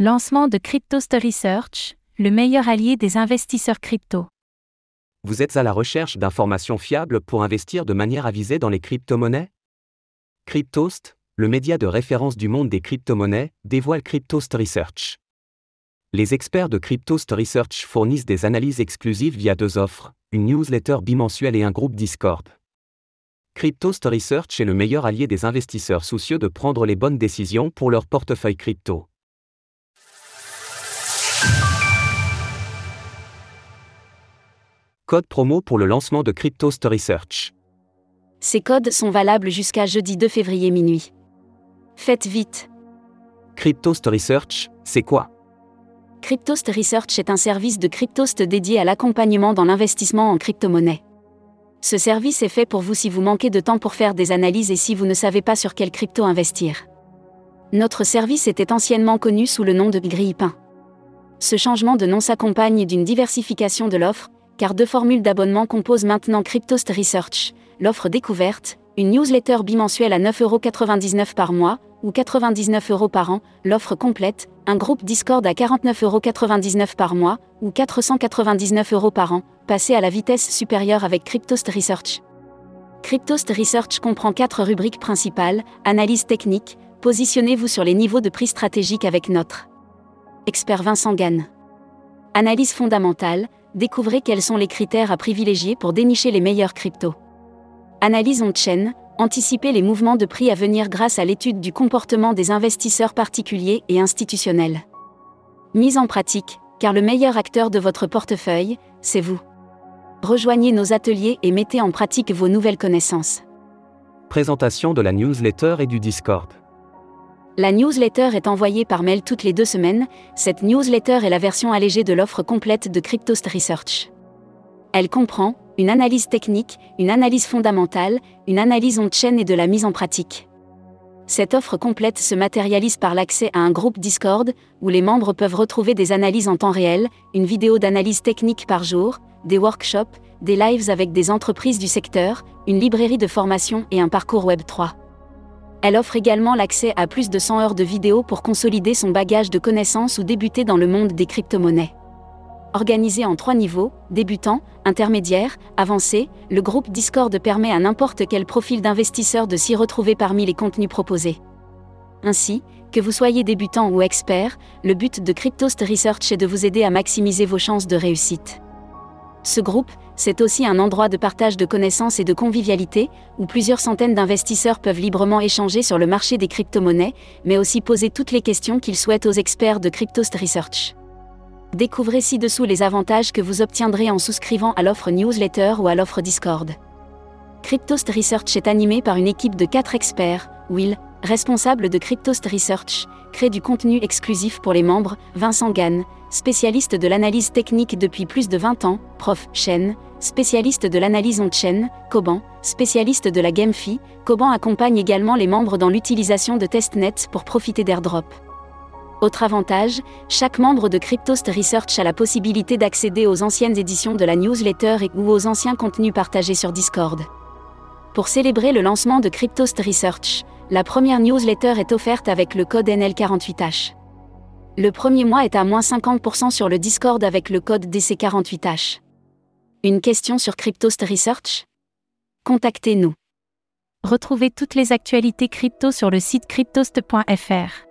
Lancement de Cryptost Research, le meilleur allié des investisseurs crypto. Vous êtes à la recherche d'informations fiables pour investir de manière avisée dans les crypto-monnaies? Cryptost, le média de référence du monde des crypto-monnaies, dévoile Cryptost Research. Les experts de Cryptost Research fournissent des analyses exclusives via deux offres, une newsletter bimensuelle et un groupe Discord. Cryptost Research est le meilleur allié des investisseurs soucieux de prendre les bonnes décisions pour leur portefeuille crypto. Code promo pour le lancement de Cryptost Research. Ces codes sont valables jusqu'à jeudi 2 février minuit. Faites vite. Cryptost Research, c'est quoi? Cryptost Research est un service de Cryptost dédié à l'accompagnement dans l'investissement en crypto-monnaie. Ce service est fait pour vous si vous manquez de temps pour faire des analyses et si vous ne savez pas sur quelle crypto investir. Notre service était anciennement connu sous le nom de Grille-Pain. Ce changement de nom s'accompagne d'une diversification de l'offre, car deux formules d'abonnement composent maintenant Cryptost Research, l'offre découverte, une newsletter bimensuelle à 9,99€ par mois, ou 99 euros par an, l'offre complète, un groupe Discord à 49,99€ par mois, ou 499 euros par an, passé à la vitesse supérieure avec Cryptost Research. Cryptost Research comprend quatre rubriques principales, analyse technique, positionnez-vous sur les niveaux de prix stratégiques avec notre expert Vincent Gann. Analyse fondamentale, découvrez quels sont les critères à privilégier pour dénicher les meilleurs cryptos. Analyse on-chain, anticipez les mouvements de prix à venir grâce à l'étude du comportement des investisseurs particuliers et institutionnels. Mise en pratique, car le meilleur acteur de votre portefeuille, c'est vous. Rejoignez nos ateliers et mettez en pratique vos nouvelles connaissances. Présentation de la newsletter et du Discord. La newsletter est envoyée par mail toutes les deux semaines. Cette newsletter est la version allégée de l'offre complète de Cryptost Research. Elle comprend une analyse technique, une analyse fondamentale, une analyse on-chain et de la mise en pratique. Cette offre complète se matérialise par l'accès à un groupe Discord, où les membres peuvent retrouver des analyses en temps réel, une vidéo d'analyse technique par jour, des workshops, des lives avec des entreprises du secteur, une librairie de formation et un parcours Web 3. Elle offre également l'accès à plus de 100 heures de vidéos pour consolider son bagage de connaissances ou débuter dans le monde des crypto-monnaies. Organisé en trois niveaux, débutant, intermédiaire, avancé, le groupe Discord permet à n'importe quel profil d'investisseur de s'y retrouver parmi les contenus proposés. Ainsi, que vous soyez débutant ou expert, le but de Cryptost Research est de vous aider à maximiser vos chances de réussite. Ce groupe, c'est aussi un endroit de partage de connaissances et de convivialité, où plusieurs centaines d'investisseurs peuvent librement échanger sur le marché des crypto-monnaies, mais aussi poser toutes les questions qu'ils souhaitent aux experts de Cryptost Research. Découvrez ci-dessous les avantages que vous obtiendrez en souscrivant à l'offre newsletter ou à l'offre Discord. Cryptost Research est animé par une équipe de 4 experts, Will, responsable de Cryptost Research, crée du contenu exclusif pour les membres, Vincent Gann, spécialiste de l'analyse technique depuis plus de 20 ans, prof. Chen, spécialiste de l'analyse on-chain, Coban, spécialiste de la GameFi, Coban accompagne également les membres dans l'utilisation de testnet pour profiter d'airdrop. Autre avantage, chaque membre de Cryptost Research a la possibilité d'accéder aux anciennes éditions de la newsletter et ou aux anciens contenus partagés sur Discord. Pour célébrer le lancement de Cryptost Research, la première newsletter est offerte avec le code NL48H. Le premier mois est à moins 50% sur le Discord avec le code DC48H. Une question sur Cryptost Research? Contactez-nous. Retrouvez toutes les actualités crypto sur le site cryptost.fr.